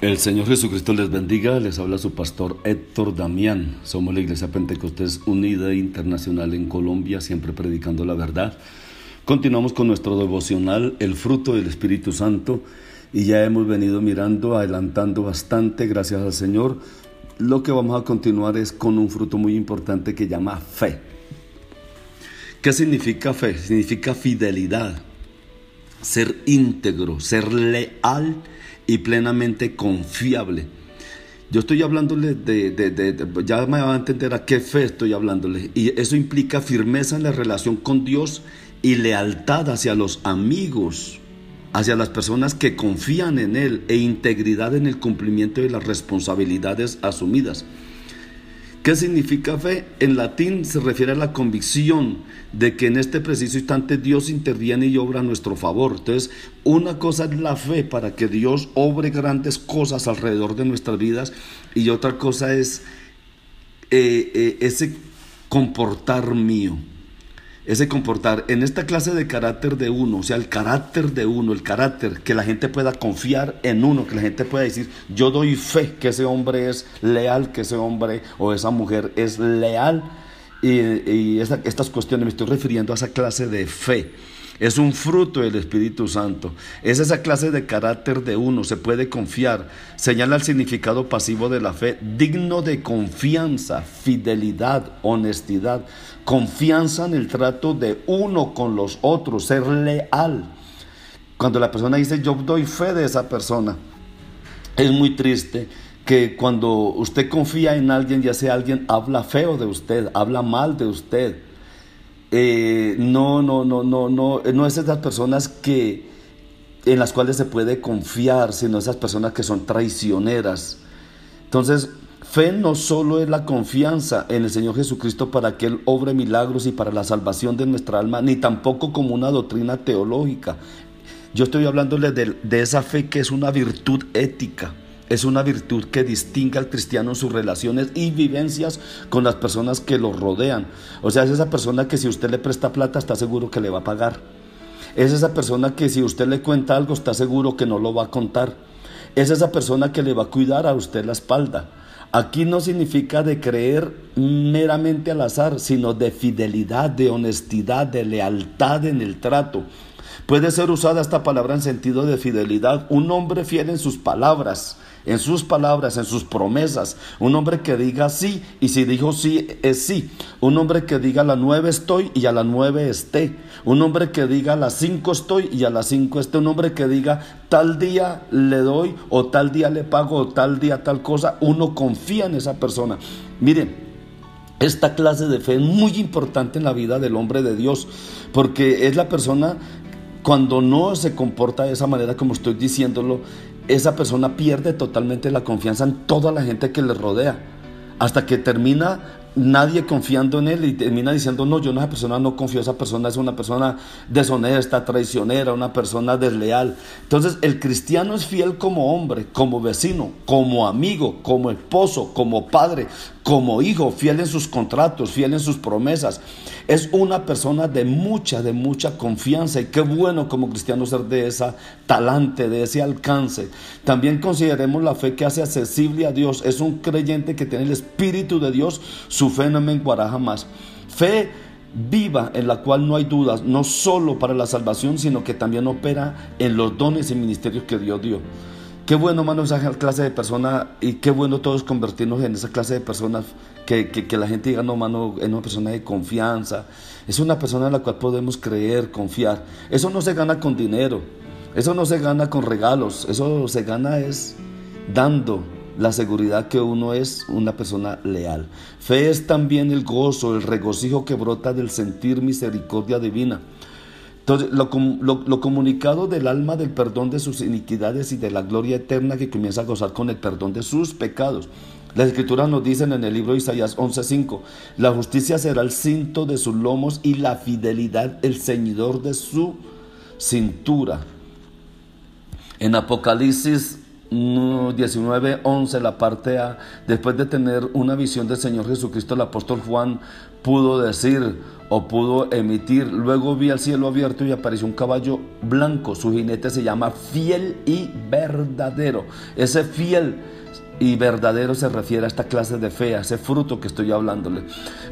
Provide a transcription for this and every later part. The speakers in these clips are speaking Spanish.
El Señor Jesucristo les bendiga, les habla su pastor Héctor Damián. Somos la Iglesia Pentecostés Unida Internacional en Colombia, siempre predicando la verdad. Continuamos con nuestro devocional, el fruto del Espíritu Santo, y ya hemos venido mirando, adelantando bastante, gracias al Señor. Lo que vamos a continuar es con un fruto muy importante que llama fe. ¿Qué significa fe? Significa fidelidad, ser íntegro, ser leal y plenamente confiable. Yo estoy hablándole de, de, ya me va a entender a qué fe estoy hablándole. Y eso implica firmeza en la relación con Dios y lealtad hacia los amigos, hacia las personas que confían en Él e integridad en el cumplimiento de las responsabilidades asumidas. ¿Qué significa fe? En latín se refiere a la convicción de que en este preciso instante Dios interviene y obra a nuestro favor. Entonces, una cosa es la fe para que Dios obre grandes cosas alrededor de nuestras vidas y otra cosa es eh, eh, ese comportar mío ese comportar en esta clase de carácter de uno, o sea, el carácter de uno, el carácter que la gente pueda confiar en uno, que la gente pueda decir, yo doy fe que ese hombre es leal, que ese hombre o esa mujer es leal. Y, estas cuestiones me estoy refiriendo a esa clase de fe es un fruto del Espíritu Santo. Es esa clase de carácter de uno, se puede confiar. Señala el significado pasivo de la fe, digno de confianza, fidelidad, honestidad, confianza en el trato de uno con los otros, ser leal. Cuando la persona dice yo doy fe de esa persona, es muy triste que cuando usted confía en alguien, ya sea alguien habla feo de usted, habla mal de usted, eh, no, no, no, no, no, no es esas personas que en las cuales se puede confiar, sino esas personas que son traicioneras. Entonces, fe no solo es la confianza en el Señor Jesucristo para que Él obre milagros y para la salvación de nuestra alma, ni tampoco como una doctrina teológica. Yo estoy hablándole de, de esa fe que es una virtud ética es una virtud que distingue al cristiano en sus relaciones y vivencias con las personas que lo rodean. O sea, es esa persona que si usted le presta plata está seguro que le va a pagar. Es esa persona que si usted le cuenta algo está seguro que no lo va a contar. Es esa persona que le va a cuidar a usted la espalda. Aquí no significa de creer meramente al azar, sino de fidelidad, de honestidad, de lealtad en el trato. Puede ser usada esta palabra en sentido de fidelidad. Un hombre fiel en sus palabras en sus palabras, en sus promesas. Un hombre que diga sí y si dijo sí es sí. Un hombre que diga a las nueve estoy y a las nueve esté. Un hombre que diga a las cinco estoy y a las cinco esté. Un hombre que diga tal día le doy o tal día le pago o tal día tal cosa. Uno confía en esa persona. Miren. Esta clase de fe es muy importante en la vida del hombre de Dios, porque es la persona cuando no se comporta de esa manera como estoy diciéndolo, esa persona pierde totalmente la confianza en toda la gente que le rodea, hasta que termina nadie confiando en él y termina diciendo, no, yo en esa persona no confío, esa persona es una persona deshonesta, traicionera, una persona desleal. Entonces el cristiano es fiel como hombre, como vecino, como amigo, como esposo, como padre, como hijo, fiel en sus contratos, fiel en sus promesas. Es una persona de mucha, de mucha confianza y qué bueno como cristiano ser de esa talante, de ese alcance. También consideremos la fe que hace accesible a Dios. Es un creyente que tiene el Espíritu de Dios, su fe no menguará jamás. Fe viva en la cual no hay dudas, no solo para la salvación, sino que también opera en los dones y ministerios que Dios dio. Qué bueno, hermano, esa clase de personas y qué bueno todos convertirnos en esa clase de personas que, que, la gente diga, no, hermano, es una persona de confianza, es una persona en la cual podemos creer, confiar. Eso no se gana con dinero, eso no se gana con regalos, eso se gana es dando, la seguridad que uno es una persona leal. Fe es también el gozo, el regocijo que brota del sentir misericordia divina. Entonces, lo, lo, comunicado del alma del perdón de sus iniquidades y de la gloria eterna que comienza a gozar con el perdón de sus pecados. Las escrituras nos dicen en el libro de Isaías 11:5, la justicia será el cinto de sus lomos y la fidelidad el ceñidor de su cintura. En Apocalipsis 19:11, la parte A, después de tener una visión del Señor Jesucristo, el apóstol Juan pudo decir o pudo emitir, luego vi al cielo abierto y apareció un caballo blanco, su jinete se llama fiel y verdadero. Ese fiel y verdadero se refiere a esta clase de fe, a ese fruto que estoy hablándole.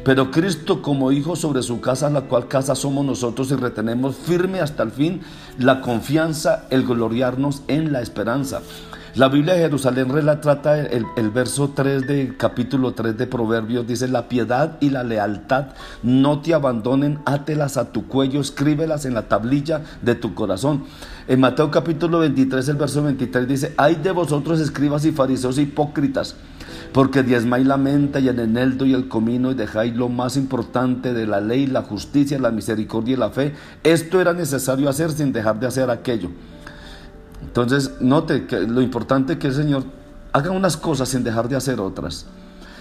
Pero Cristo como hijo sobre su casa, la cual casa somos nosotros y retenemos firme hasta el fin la confianza, el gloriarnos en la esperanza. La Biblia de Jerusalén trata el, el, verso 3 del capítulo 3 de Proverbios, dice, la piedad y la lealtad no te abandonen, átelas a tu cuello, escríbelas en la tablilla de tu corazón. En Mateo capítulo 23, el verso 23 dice, hay de vosotros escribas y fariseos hipócritas, porque diezmáis la menta y el eneldo y el comino y dejáis lo más importante de la ley, la justicia, la misericordia y la fe. Esto era necesario hacer sin dejar de hacer aquello. Entonces, note que lo importante que el Señor haga unas cosas sin dejar de hacer otras.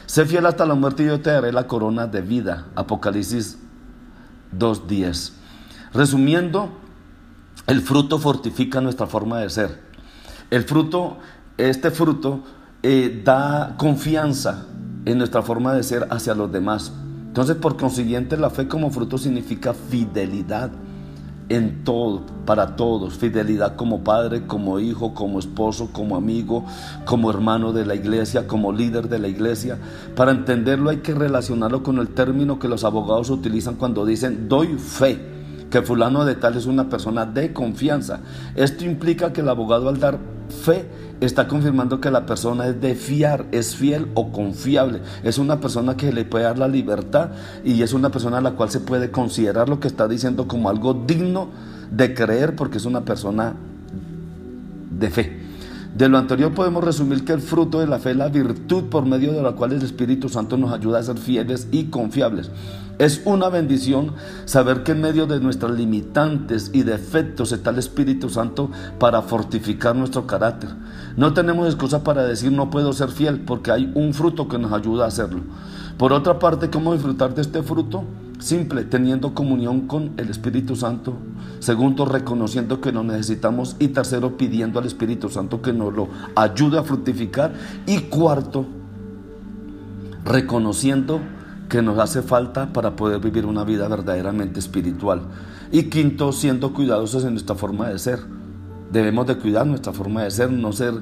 Sé fiel hasta la muerte y yo te daré la corona de vida. Apocalipsis 2.10. Resumiendo, el fruto fortifica nuestra forma de ser. El fruto, este fruto, eh, da confianza en nuestra forma de ser hacia los demás. Entonces, por consiguiente, la fe como fruto significa fidelidad en todo, para todos, fidelidad como padre, como hijo, como esposo, como amigo, como hermano de la iglesia, como líder de la iglesia. Para entenderlo hay que relacionarlo con el término que los abogados utilizan cuando dicen doy fe que fulano de tal es una persona de confianza. Esto implica que el abogado al dar fe está confirmando que la persona es de fiar, es fiel o confiable. Es una persona que le puede dar la libertad y es una persona a la cual se puede considerar lo que está diciendo como algo digno de creer porque es una persona de fe. De lo anterior podemos resumir que el fruto de la fe es la virtud por medio de la cual el Espíritu Santo nos ayuda a ser fieles y confiables. Es una bendición saber que en medio de nuestras limitantes y defectos está el Espíritu Santo para fortificar nuestro carácter. No tenemos excusa para decir no puedo ser fiel porque hay un fruto que nos ayuda a hacerlo. Por otra parte, ¿cómo disfrutar de este fruto? Simple, teniendo comunión con el Espíritu Santo. Segundo, reconociendo que lo necesitamos. Y tercero, pidiendo al Espíritu Santo que nos lo ayude a fructificar. Y cuarto, reconociendo que nos hace falta para poder vivir una vida verdaderamente espiritual. Y quinto, siendo cuidadosos en nuestra forma de ser. Debemos de cuidar nuestra forma de ser, no ser,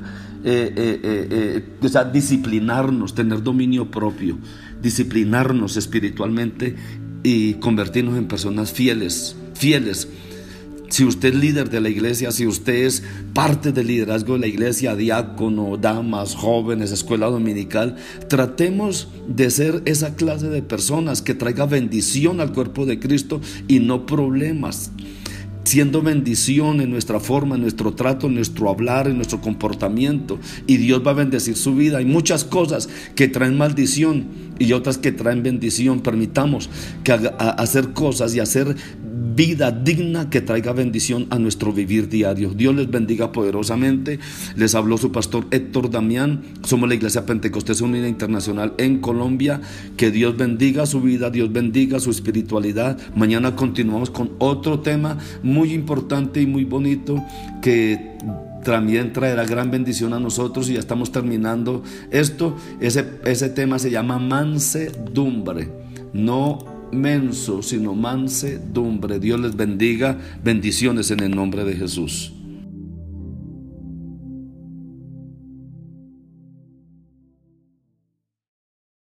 eh, eh, eh, o sea, disciplinarnos, tener dominio propio, disciplinarnos espiritualmente y convertirnos en personas fieles, fieles. Si usted es líder de la iglesia, si usted es parte del liderazgo de la iglesia, diácono, damas, jóvenes, escuela dominical, tratemos de ser esa clase de personas que traiga bendición al cuerpo de Cristo y no problemas siendo bendición en nuestra forma, en nuestro trato, en nuestro hablar, en nuestro comportamiento. Y Dios va a bendecir su vida. Hay muchas cosas que traen maldición y otras que traen bendición. Permitamos que hacer cosas y hacer vida digna que traiga bendición a nuestro vivir diario. Dios les bendiga poderosamente. Les habló su pastor Héctor Damián. Somos la Iglesia Pentecostés Unida Internacional en Colombia. Que Dios bendiga su vida, Dios bendiga su espiritualidad. Mañana continuamos con otro tema muy importante y muy bonito que también traerá gran bendición a nosotros y ya estamos terminando esto. Ese, ese tema se llama mansedumbre. No menso, sino mansedumbre. Dios les bendiga. Bendiciones en el nombre de Jesús.